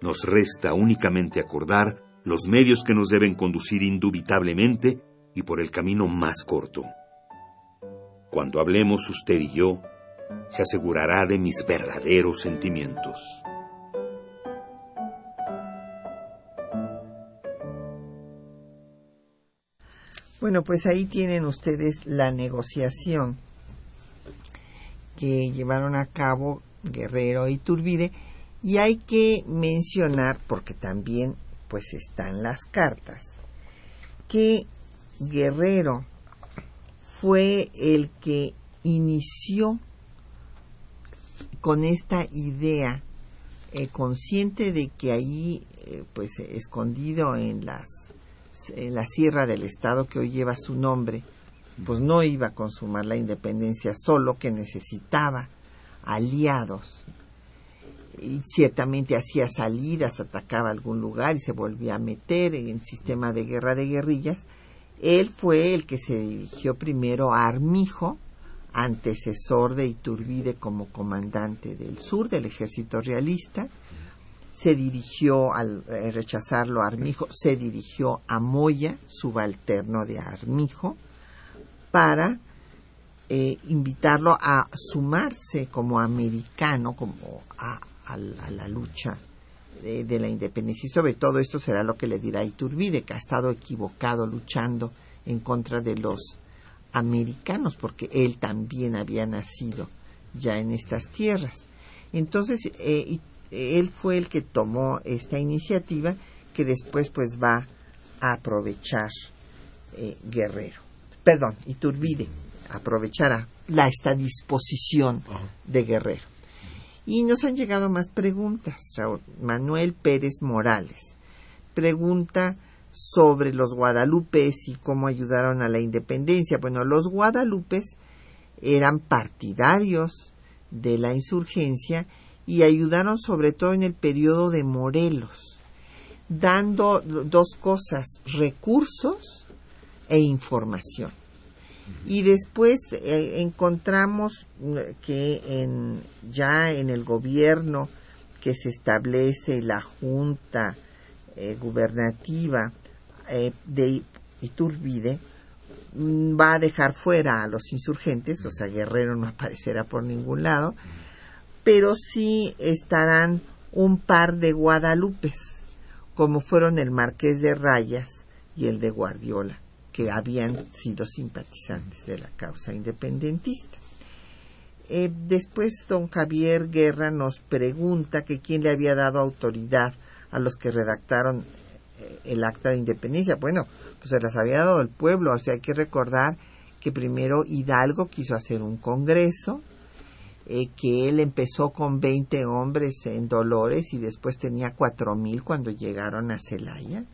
nos resta únicamente acordar los medios que nos deben conducir indubitablemente y por el camino más corto. Cuando hablemos usted y yo, se asegurará de mis verdaderos sentimientos. Bueno, pues ahí tienen ustedes la negociación que llevaron a cabo Guerrero y Turbide. Y hay que mencionar porque también pues están las cartas que Guerrero fue el que inició con esta idea eh, consciente de que ahí eh, pues escondido en las en la sierra del estado que hoy lleva su nombre, pues no iba a consumar la independencia solo, que necesitaba aliados. Y ciertamente hacía salidas, atacaba algún lugar y se volvía a meter en el sistema de guerra de guerrillas. Él fue el que se dirigió primero a Armijo, antecesor de Iturbide como comandante del sur del ejército realista, se dirigió al eh, rechazarlo a Armijo, se dirigió a Moya, subalterno de Armijo, para eh, invitarlo a sumarse como americano, como a, la lucha de, la independencia. Y sobre todo esto será lo que le dirá Iturbide, que ha estado equivocado luchando en contra de los americanos, porque él también había nacido ya en estas tierras. Entonces, eh, él fue el que tomó esta iniciativa que después pues va a aprovechar eh, Guerrero. Perdón, Iturbide aprovechará la esta disposición de Guerrero. Y nos han llegado más preguntas. Manuel Pérez Morales pregunta sobre los guadalupes y cómo ayudaron a la independencia. Bueno, los guadalupes eran partidarios de la insurgencia y ayudaron sobre todo en el periodo de Morelos, dando dos cosas, recursos e información. Y después eh, encontramos eh, que en, ya en el gobierno que se establece la junta eh, gubernativa de Iturbide, mm, va a dejar fuera a los insurgentes, o sea, Guerrero no aparecerá por ningún lado, pero sí estarán un par de guadalupes, como fueron el Marqués de Rayas y el de Guardiola, que habían sido simpatizantes de la causa independentista. Eh, después don Javier Guerra nos pregunta que quién le había dado autoridad a los que redactaron eh, el acta de independencia. Bueno, pues se las había dado el pueblo, o sea, hay que recordar que primero Hidalgo quiso hacer un congreso, eh, que él empezó con 20 hombres en Dolores y después tenía cuatro mil cuando llegaron a Celaya.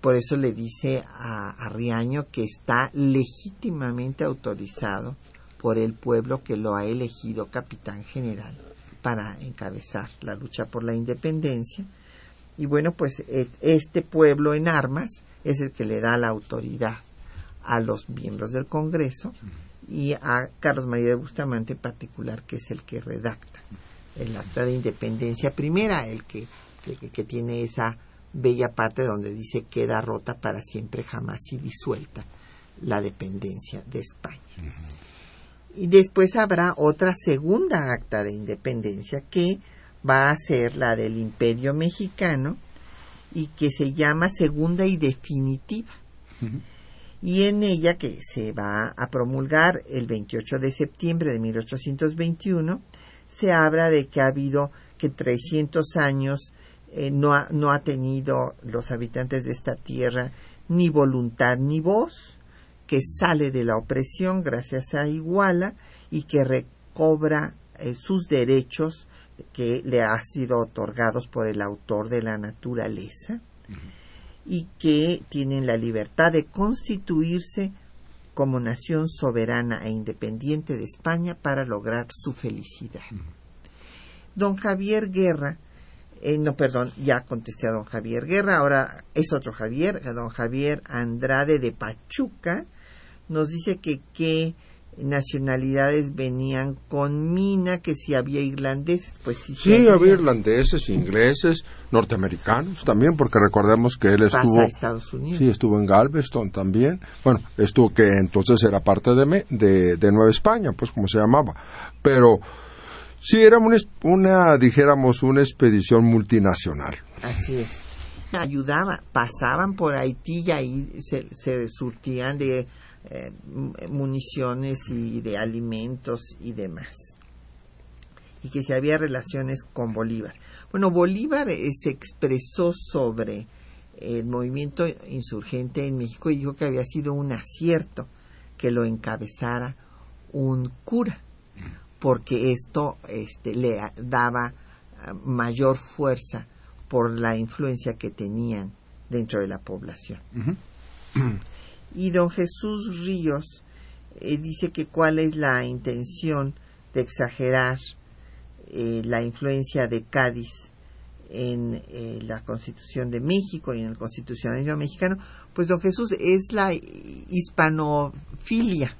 Por eso le dice a, a Riaño que está legítimamente autorizado por el pueblo que lo ha elegido capitán general para encabezar la lucha por la independencia. Y bueno, pues e- este pueblo en armas es el que le da la autoridad a los miembros del Congreso y a Carlos María de Bustamante en particular, que es el que redacta el acta de independencia primera, el que, que, que tiene esa bella parte donde dice queda rota para siempre jamás y disuelta la dependencia de España. Y después habrá otra segunda acta de independencia que va a ser la del Imperio Mexicano y que se llama segunda y definitiva. Y en ella, que se va a promulgar el 28 de septiembre de 1821, se habla de que ha habido que 300 años eh, no, ha, no ha tenido los habitantes de esta tierra ni voluntad ni voz, que sale de la opresión gracias a Iguala y que recobra eh, sus derechos que le han sido otorgados por el autor de la naturaleza y que tienen la libertad de constituirse como nación soberana e independiente de España para lograr su felicidad. Don Javier Guerra, eh, no, perdón, ya contesté a don Javier Guerra, ahora es otro Javier, don Javier Andrade de Pachuca, nos dice que qué nacionalidades venían con Mina, que si había irlandeses, pues sí. Sí, había irlandeses, ingleses, norteamericanos también, porque recordemos que él Pasa estuvo... a Estados Unidos. Sí, estuvo en Galveston también. Bueno, estuvo que entonces era parte de, Me- de, de Nueva España, pues como se llamaba. Pero sí, era una, una, dijéramos, una expedición multinacional. Así es. Ayudaba, pasaban por Haití y ahí se, se surtían de eh, mu- municiones y de alimentos y demás. Y que se había relaciones con Bolívar. Bueno, Bolívar eh, se expresó sobre el movimiento insurgente en México y dijo que había sido un acierto que lo encabezara un cura, porque esto este, le a- daba ah, mayor fuerza por la influencia que tenían dentro de la población. Y don Jesús Ríos eh, dice que cuál es la intención de exagerar eh, la influencia de Cádiz en eh, la Constitución de México y en el constitucionalismo mexicano, pues don Jesús es la hispanofilia,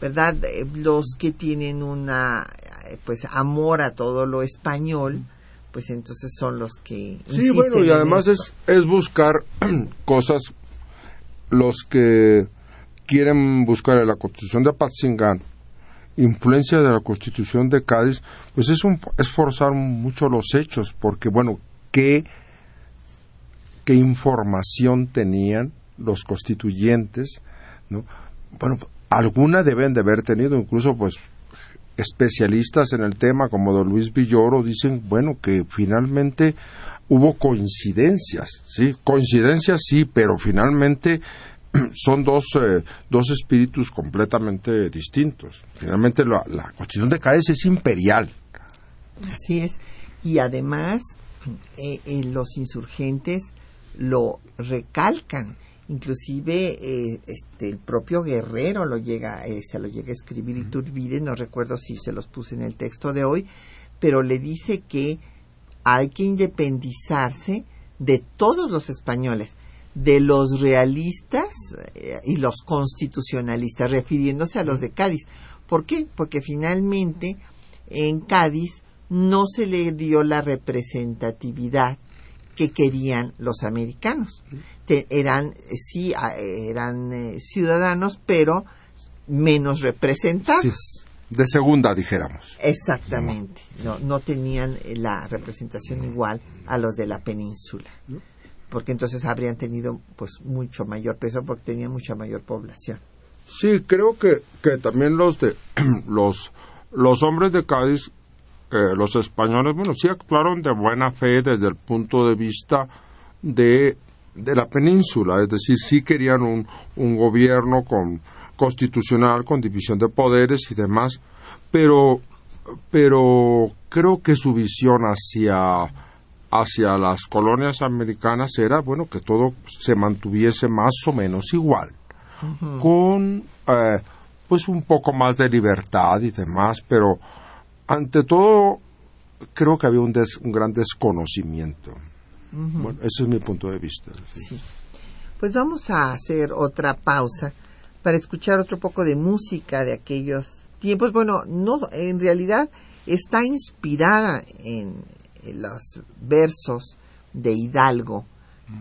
¿verdad? Eh, Los que tienen una eh, pues amor a todo lo español, pues entonces son los que Sí, bueno, y además es, es buscar cosas, los que quieren buscar en la Constitución de Apatzingán, influencia de la Constitución de Cádiz, pues es, un, es forzar mucho los hechos, porque bueno, ¿qué, qué información tenían los constituyentes? ¿no? Bueno, alguna deben de haber tenido, incluso pues especialistas en el tema como don Luis Villoro dicen, bueno, que finalmente hubo coincidencias, ¿sí? Coincidencias sí, pero finalmente son dos, eh, dos espíritus completamente distintos. Finalmente la, la Constitución de Cádiz es imperial. Así es. Y además, eh, eh, los insurgentes lo recalcan. Inclusive eh, este, el propio Guerrero lo llega, eh, se lo llega a escribir Iturbide, no recuerdo si se los puse en el texto de hoy, pero le dice que hay que independizarse de todos los españoles, de los realistas eh, y los constitucionalistas, refiriéndose a los de Cádiz. ¿Por qué? Porque finalmente en Cádiz no se le dio la representatividad que querían los americanos. Eran, eh, sí, eran eh, ciudadanos, pero menos representados. De segunda, dijéramos. Exactamente. No, no tenían eh, la representación igual a los de la península. porque entonces habrían tenido pues mucho mayor peso porque tenían mucha mayor población. Sí, creo que, que también los de los los hombres de Cádiz, eh, los españoles, bueno, sí actuaron de buena fe desde el punto de vista de, de la península, es decir, sí querían un, un gobierno con, constitucional, con división de poderes y demás, pero, pero creo que su visión hacia, hacia las colonias americanas era, bueno, que todo se mantuviese más o menos igual, con eh, pues un poco más de libertad y demás, pero ante todo creo que había un, un gran desconocimiento. Bueno, ese es mi punto de vista. Pues vamos a hacer otra pausa para escuchar otro poco de música de aquellos tiempos. Bueno, no, en realidad está inspirada en, los versos de Hidalgo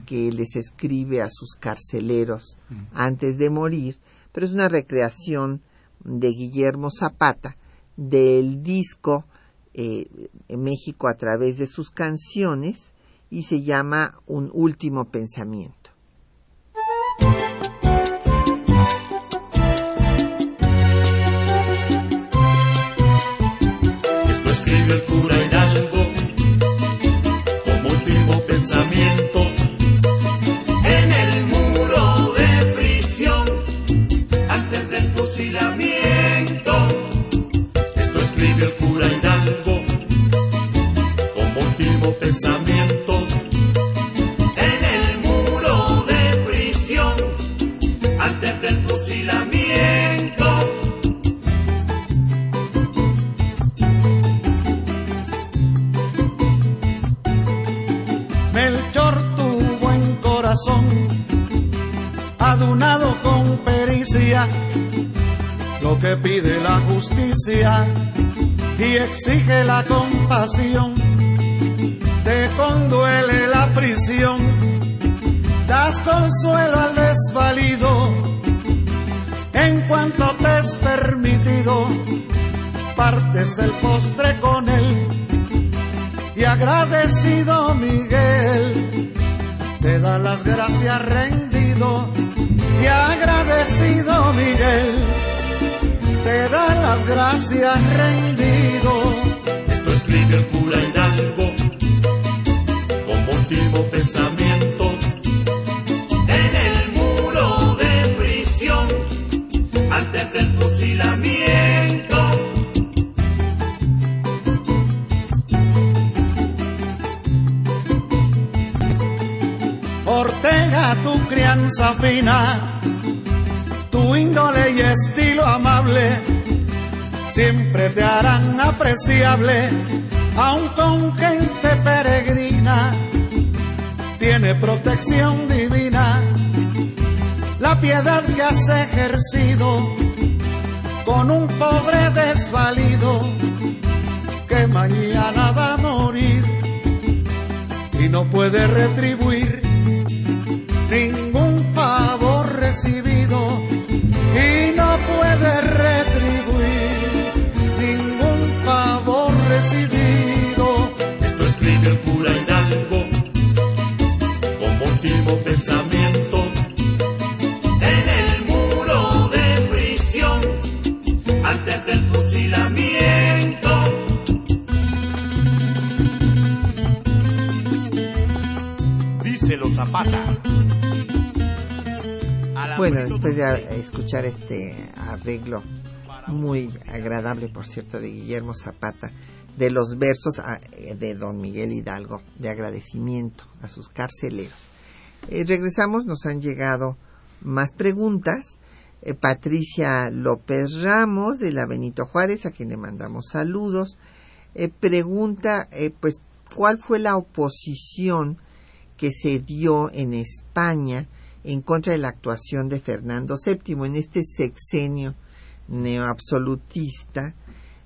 que les escribe a sus carceleros antes de morir, pero es una recreación de Guillermo Zapata del disco eh, México a través de sus canciones y se llama Un último pensamiento. El compasión, te conduele la prisión, das consuelo al desvalido, en cuanto te es permitido, partes el postre con él, y agradecido Miguel, te da las gracias rendido apreciable, aun con gente peregrina, tiene protección divina, la piedad que has ejercido con un pobre desvalido que mañana va a morir y no puede retribuir ningún pensamiento en el muro de prisión antes del fusilamiento. Díselo Zapata. Bueno, después de escuchar este arreglo muy agradable, por cierto, de Guillermo Zapata, de los versos ah, de don Miguel Hidalgo, de agradecimiento a sus carceleros. Eh, regresamos, nos han llegado más preguntas. Eh, Patricia López Ramos, de la Benito Juárez, a quien le mandamos saludos, eh, pregunta, pues, ¿cuál fue la oposición que se dio en España en contra de la actuación de Fernando VII en este sexenio neoabsolutista,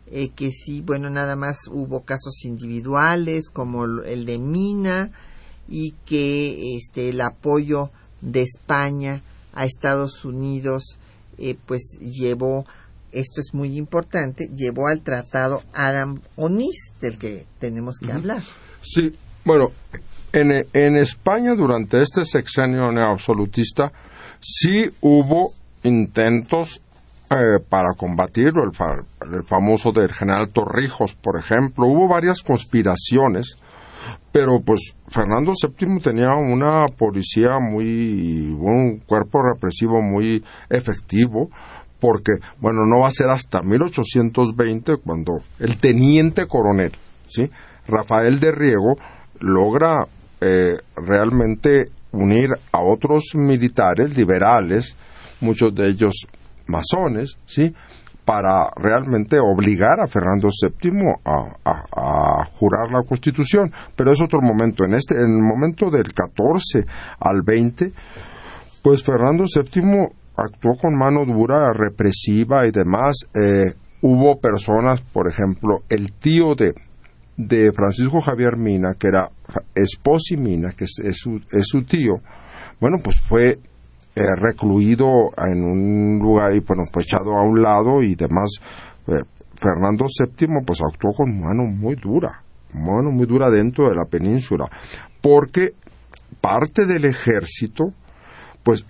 eh, que sí, bueno, nada más hubo casos individuales como el de Mina y que este, el apoyo de España a Estados Unidos eh, pues llevó, esto es muy importante, llevó al tratado Adam Onis del que tenemos que hablar. Sí, bueno, En, en España, durante este sexenio neoabsolutista, sí hubo intentos eh, para combatirlo, el, fa- el famoso del general Torrijos, por ejemplo. Hubo varias conspiraciones, pero pues Fernando VII tenía una policía muy, un cuerpo represivo muy efectivo, porque, bueno, no va a ser hasta 1820 cuando el teniente coronel, ¿sí? Rafael de Riego logra eh, realmente unir a otros militares liberales, muchos de ellos masones, ¿sí? Para realmente obligar a Fernando VII a, a- jurar la Constitución. Pero es otro momento. En este, en el momento del 14 al 20, pues Fernando VII actuó con mano dura, represiva y demás. Eh, hubo personas, por ejemplo, el tío de, de Francisco Javier Mina, que era Esposi Mina, que es su, es su tío, bueno, pues fue eh, recluido en un lugar y bueno, pues echado a un lado y demás. Eh, Fernando VII pues actuó con mano muy dura, mano muy dura dentro de la península, porque parte del ejército, pues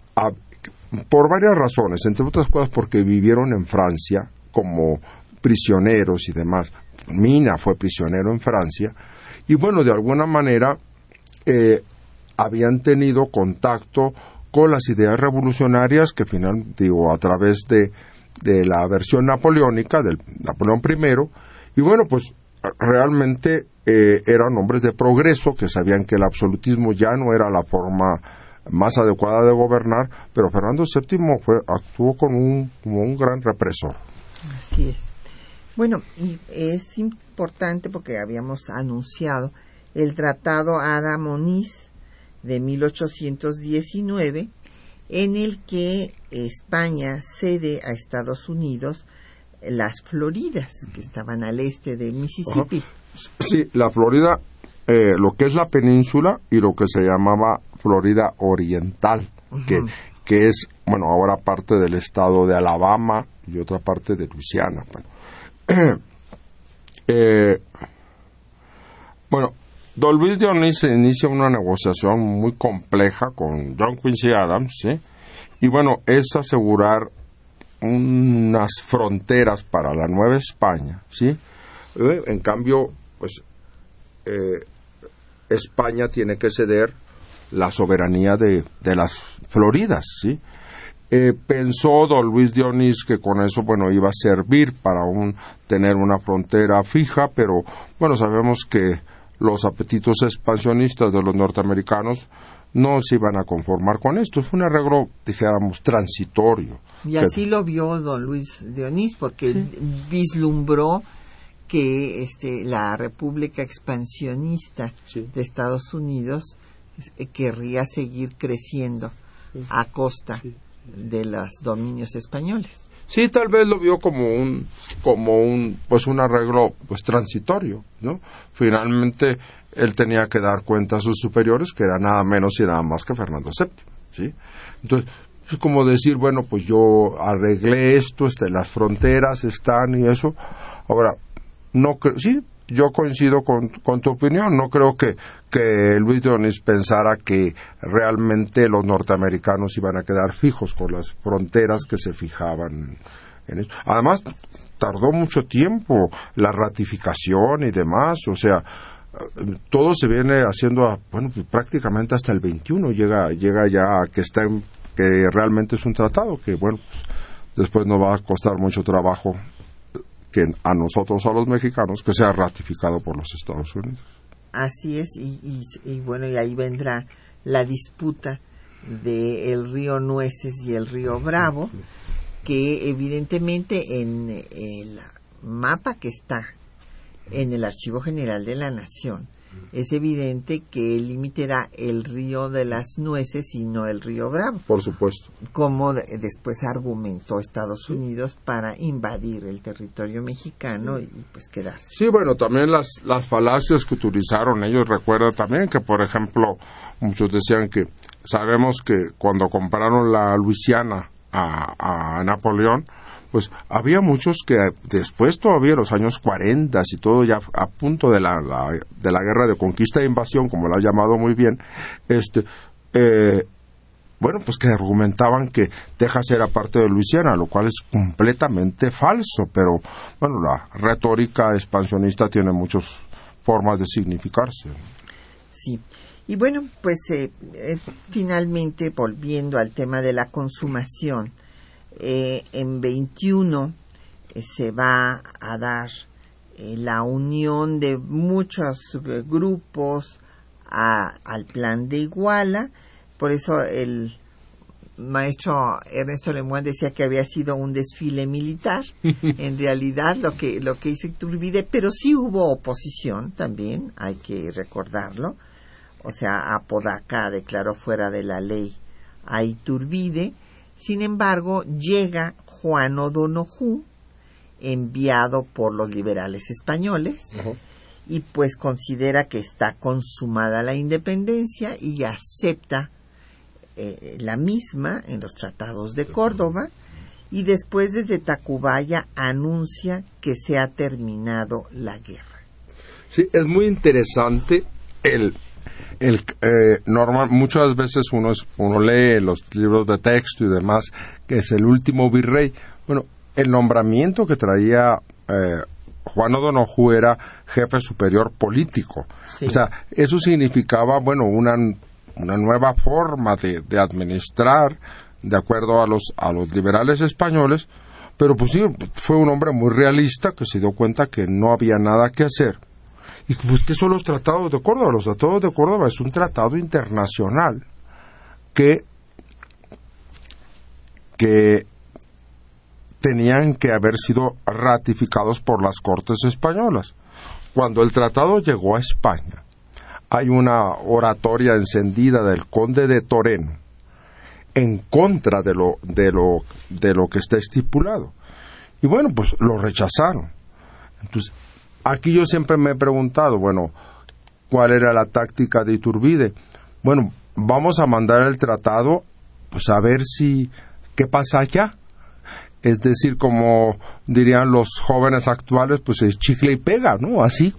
por varias razones, entre otras cosas porque vivieron en Francia como prisioneros y demás. Mina fue prisionero en Francia y bueno, de alguna manera eh, habían tenido contacto las ideas revolucionarias que final digo a través de, de la versión napoleónica del Napoleón I y bueno pues realmente eh, eran hombres de progreso que sabían que el absolutismo ya no era la forma más adecuada de gobernar pero Fernando VII fue, actuó con un, como un gran represor Así es. Bueno, y es importante porque habíamos anunciado el Tratado Ada Moniz de 1819, en el que España cede a Estados Unidos las Floridas, que estaban al este del Mississippi. Sí, la Florida, eh, lo que es la península y lo que se llamaba Florida Oriental, que, que es, bueno, ahora parte del estado de Alabama y otra parte de Luisiana. Bueno, Eh, bueno, Don Luis Dionís inicia una negociación muy compleja con John Quincy Adams, ¿sí? Y bueno, es asegurar unas fronteras para la Nueva España, ¿sí? Eh, en cambio, pues eh, España tiene que ceder la soberanía de, de las Floridas, ¿sí? Eh, pensó don Luis Dionís que con eso, bueno, iba a servir para un, tener una frontera fija, pero bueno, sabemos que los apetitos expansionistas de los norteamericanos no se iban a conformar con esto. Fue un arreglo, dijéramos, transitorio. Y así lo vio don Luis Dionís, porque vislumbró que este, la República Expansionista de Estados Unidos eh, querría seguir creciendo a costa de los dominios españoles. Sí, tal vez lo vio como un, como un, pues un arreglo, pues transitorio, ¿no? Finalmente, él tenía que dar cuenta a sus superiores, que era nada menos y nada más que Fernando VII, ¿sí? Entonces, es como decir, bueno, pues yo arreglé esto, este, las fronteras están y eso. Ahora, no creo, sí, yo coincido con, con tu opinión, no creo que, que Luis Dionís pensara que realmente los norteamericanos iban a quedar fijos con las fronteras que se fijaban en eso. Además, tardó mucho tiempo la ratificación y demás, o sea, todo se viene haciendo, a- bueno, pues prácticamente hasta el 21 llega, llega ya a que está en- que realmente es un tratado que, bueno, pues, después nos va a costar mucho trabajo que a nosotros, a los mexicanos, que sea ratificado por los Estados Unidos. Así es, y, y- bueno, y ahí vendrá la disputa de el río Nueces y el río Bravo, que evidentemente en el mapa que está en el Archivo General de la Nación, es evidente que el límite era el río de las nueces y no el río Bravo, Por supuesto. como de- después argumentó Estados Unidos para invadir el territorio mexicano y pues quedarse. Sí, bueno, también las, las falacias que utilizaron ellos, recuerda también que, por ejemplo, muchos decían que sabemos que cuando compraron la Luisiana a, a Napoleón, pues había muchos que después todavía los años 40 y todo ya a punto de la, de la guerra de conquista e invasión, como lo ha llamado muy bien, este, eh, bueno, pues que argumentaban que Texas era parte de Luisiana, lo cual es completamente falso, pero bueno, la retórica expansionista tiene muchas formas de significarse. Sí. Y bueno, pues eh, eh, finalmente volviendo al tema de la consumación, eh, en 21 se va a dar la unión de muchos grupos al plan de Iguala, por eso el maestro Ernesto Lemuán decía que había sido un desfile militar, en realidad lo que, lo que hizo Iturbide, pero sí hubo oposición también, hay que recordarlo, o sea, Apodaca declaró fuera de la ley a Iturbide, sin embargo, llega Juan O'Donoghue, enviado por los liberales españoles, y pues considera que está consumada la independencia y acepta eh, la misma en los tratados de Córdoba y después desde Tacubaya anuncia que se ha terminado la guerra. Sí, es muy interesante el el eh, normal muchas veces uno uno lee los libros de texto y demás que es el último virrey. Bueno el nombramiento que traía eh, Juan O'Donoghue era jefe superior político. O sea eso significaba bueno una una nueva forma de, de administrar de acuerdo a los a los liberales españoles pero pues sí fue un hombre muy realista que se dio cuenta que no había nada que hacer ¿Y pues, qué son los tratados de Córdoba? Los tratados de Córdoba es un tratado internacional que, que tenían que haber sido ratificados por las Cortes españolas. Cuando el tratado llegó a España, hay una oratoria encendida del conde de Toreno en contra de lo, de lo, de lo que está estipulado. Y bueno, pues lo rechazaron. Entonces, Aquí yo siempre me he preguntado, bueno, ¿cuál era la táctica de Iturbide? Bueno, vamos a mandar el tratado, pues a ver si, ¿qué pasa allá? Es decir, como dirían los jóvenes actuales, pues es chicle y pega, ¿no? Así.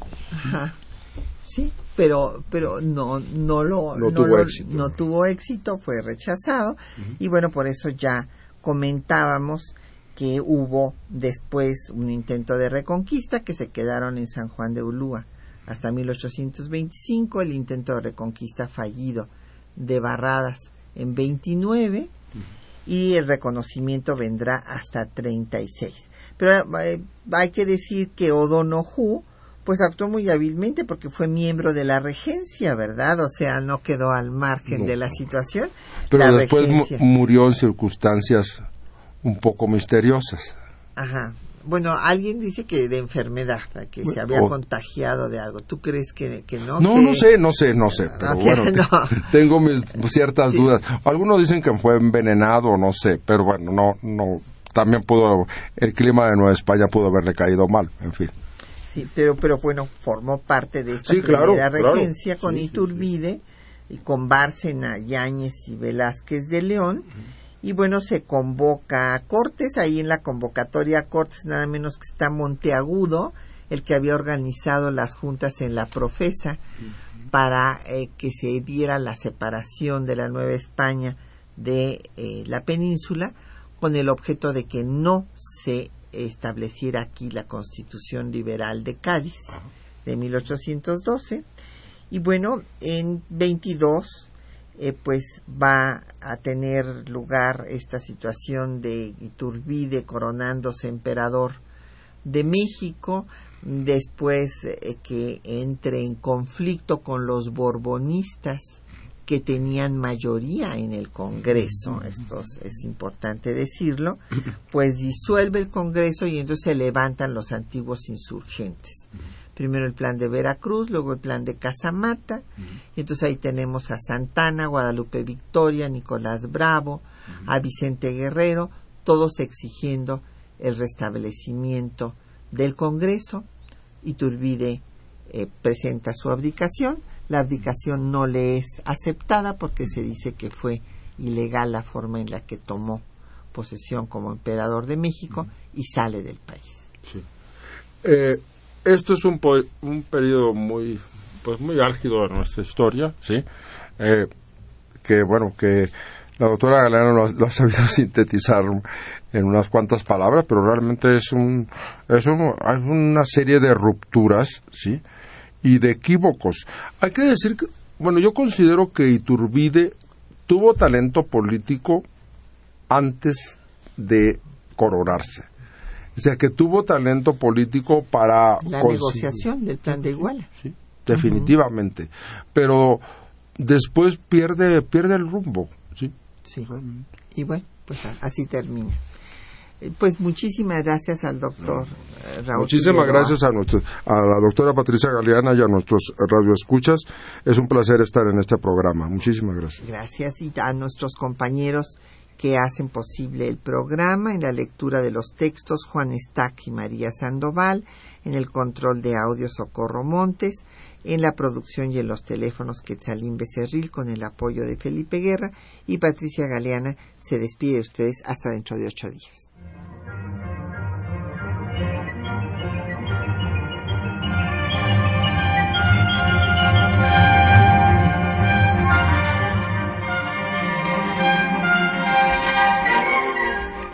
Sí, pero, pero no, no lo, no, tuvo éxito. No tuvo éxito, fue rechazado, y bueno, por eso ya comentábamos que hubo después un intento de reconquista que se quedaron en San Juan de Ulúa hasta 1825, el intento de reconquista fallido de Barradas en 29 y el reconocimiento vendrá hasta 36. Pero eh, hay que decir que O'Donoghue pues actuó muy hábilmente porque fue miembro de la regencia, ¿verdad? O sea, no quedó al margen de la situación. Pero después murió en circunstancias un poco misteriosas. Ajá. Bueno, alguien dice que de enfermedad, que se había contagiado de algo. ¿Tú crees que, no? No, no sé, no sé, no sé. Pero bueno, tengo mis ciertas dudas. Algunos dicen que fue envenenado, no sé, pero bueno, no, no. También pudo, el clima de Nueva España pudo haberle caído mal, en fin. Sí, pero, pero bueno, formó parte de esta primera regencia con Iturbide y con Bárcena, Yáñez y Velázquez de León y bueno, se convoca a Cortes, ahí en la convocatoria a Cortes nada menos que está Monteagudo, el que había organizado las juntas en la Profesa para eh, que se diera la separación de la Nueva España de eh, la península con el objeto de que no se estableciera aquí la Constitución Liberal de Cádiz de 1812 y bueno, en 22 eh, pues va a tener lugar esta situación de Iturbide coronándose emperador de México, después eh, que entre en conflicto con los borbonistas que tenían mayoría en el Congreso, esto es importante decirlo, pues disuelve el Congreso y entonces se levantan los antiguos insurgentes primero el plan de Veracruz, luego el plan de Casamata, y entonces ahí tenemos a Santana, Guadalupe Victoria, Nicolás Bravo, a Vicente Guerrero, todos exigiendo el restablecimiento del Congreso. Iturbide eh, presenta su abdicación, la abdicación no le es aceptada porque se dice que fue ilegal la forma en la que tomó posesión como emperador de México y sale del país. Eh, esto es un, un periodo muy, pues muy álgido de nuestra historia, ¿sí? Eh, que, bueno, que la doctora Galeano lo, ha sabido sintetizar en unas cuantas palabras, pero realmente es, un, es una serie de rupturas, ¿sí? Y de equívocos. Hay que decir que, bueno, yo considero que Iturbide tuvo talento político antes de coronarse. O sea, que tuvo talento político para... La negociación del plan de Iguala. Sí, definitivamente. Pero después pierde, pierde el rumbo, ¿sí? Sí. Y bueno, pues así termina. Eh, pues muchísimas gracias al doctor eh, Raúl. Muchísimas gracias a, nuestro, a la doctora Patricia Galeana y a nuestros radioescuchas. Es un placer estar en este programa. Muchísimas gracias. Gracias y a nuestros compañeros que hacen posible el programa en la lectura de los textos Juan Estac y María Sandoval, en el control de audio Socorro Montes, en la producción y en los teléfonos Quetzalín Becerril con el apoyo de Felipe Guerra y Patricia Galeana se despide de ustedes hasta dentro de ocho días.